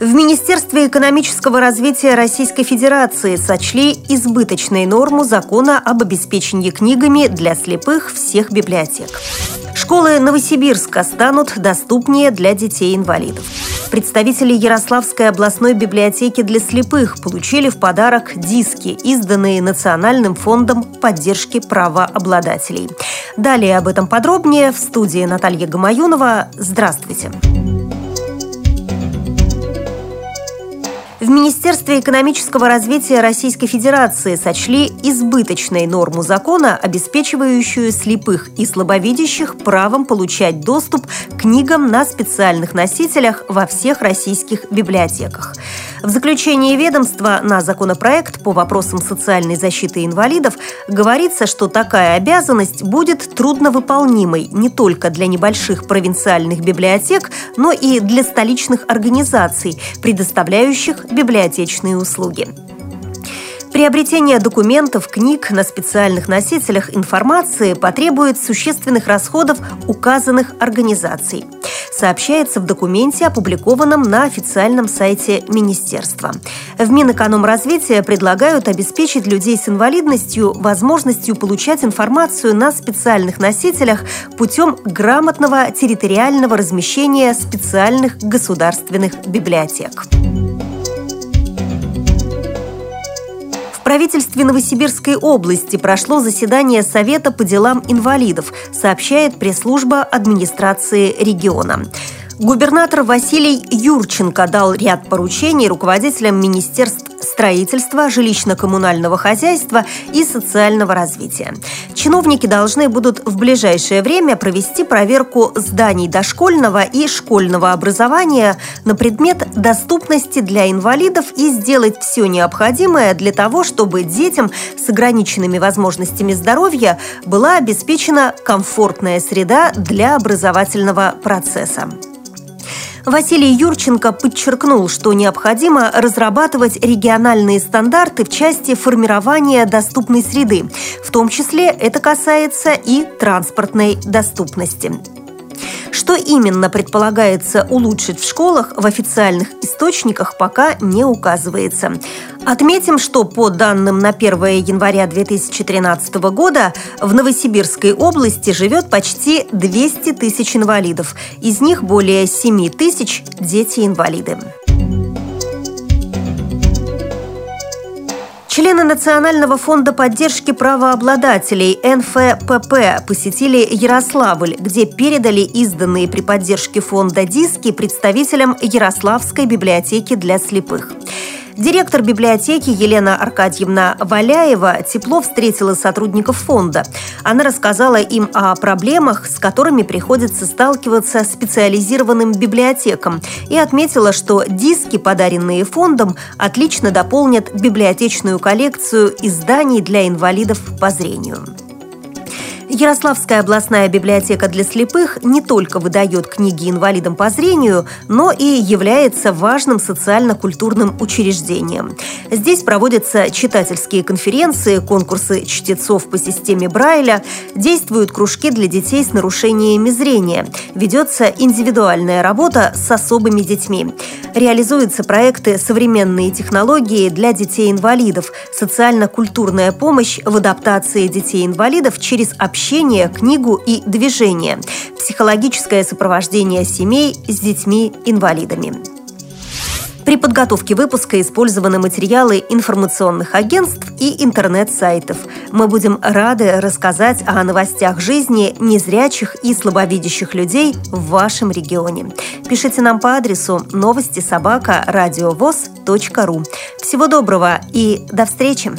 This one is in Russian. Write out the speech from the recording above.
В Министерстве экономического развития Российской Федерации сочли избыточной норму закона об обеспечении книгами для слепых всех библиотек. Школы Новосибирска станут доступнее для детей-инвалидов. Представители Ярославской областной библиотеки для слепых получили в подарок диски, изданные Национальным фондом поддержки правообладателей. Далее об этом подробнее в студии Наталья Гамаюнова. Здравствуйте! Здравствуйте! В Министерстве экономического развития Российской Федерации сочли избыточной норму закона, обеспечивающую слепых и слабовидящих правом получать доступ к книгам на специальных носителях во всех российских библиотеках. В заключении ведомства на законопроект по вопросам социальной защиты инвалидов говорится, что такая обязанность будет трудновыполнимой не только для небольших провинциальных библиотек, но и для столичных организаций, предоставляющих библиотечные услуги. Приобретение документов, книг на специальных носителях информации потребует существенных расходов указанных организаций – сообщается в документе, опубликованном на официальном сайте Министерства. В Минэкономразвития предлагают обеспечить людей с инвалидностью возможностью получать информацию на специальных носителях путем грамотного территориального размещения специальных государственных библиотек. Правительстве Новосибирской области прошло заседание Совета по делам инвалидов, сообщает пресс-служба администрации региона. Губернатор Василий Юрченко дал ряд поручений руководителям министерств строительства, жилищно-коммунального хозяйства и социального развития. Чиновники должны будут в ближайшее время провести проверку зданий дошкольного и школьного образования на предмет доступности для инвалидов и сделать все необходимое для того, чтобы детям с ограниченными возможностями здоровья была обеспечена комфортная среда для образовательного процесса. Василий Юрченко подчеркнул, что необходимо разрабатывать региональные стандарты в части формирования доступной среды. В том числе это касается и транспортной доступности. Что именно предполагается улучшить в школах, в официальных источниках пока не указывается. Отметим, что по данным на 1 января 2013 года в Новосибирской области живет почти 200 тысяч инвалидов. Из них более 7 тысяч – дети-инвалиды. Члены Национального фонда поддержки правообладателей НФПП посетили Ярославль, где передали изданные при поддержке фонда диски представителям Ярославской библиотеки для слепых. Директор библиотеки Елена Аркадьевна Валяева тепло встретила сотрудников фонда. Она рассказала им о проблемах, с которыми приходится сталкиваться специализированным библиотекам, и отметила, что диски, подаренные фондом, отлично дополнят библиотечную коллекцию изданий для инвалидов по зрению. Ярославская областная библиотека для слепых не только выдает книги инвалидам по зрению, но и является важным социально-культурным учреждением. Здесь проводятся читательские конференции, конкурсы чтецов по системе Брайля, действуют кружки для детей с нарушениями зрения, ведется индивидуальная работа с особыми детьми. Реализуются проекты «Современные технологии для детей-инвалидов», социально-культурная помощь в адаптации детей-инвалидов через общение общение, книгу и движение, психологическое сопровождение семей с детьми-инвалидами. При подготовке выпуска использованы материалы информационных агентств и интернет-сайтов. Мы будем рады рассказать о новостях жизни незрячих и слабовидящих людей в вашем регионе. Пишите нам по адресу новости собака ру. Всего доброго и до встречи!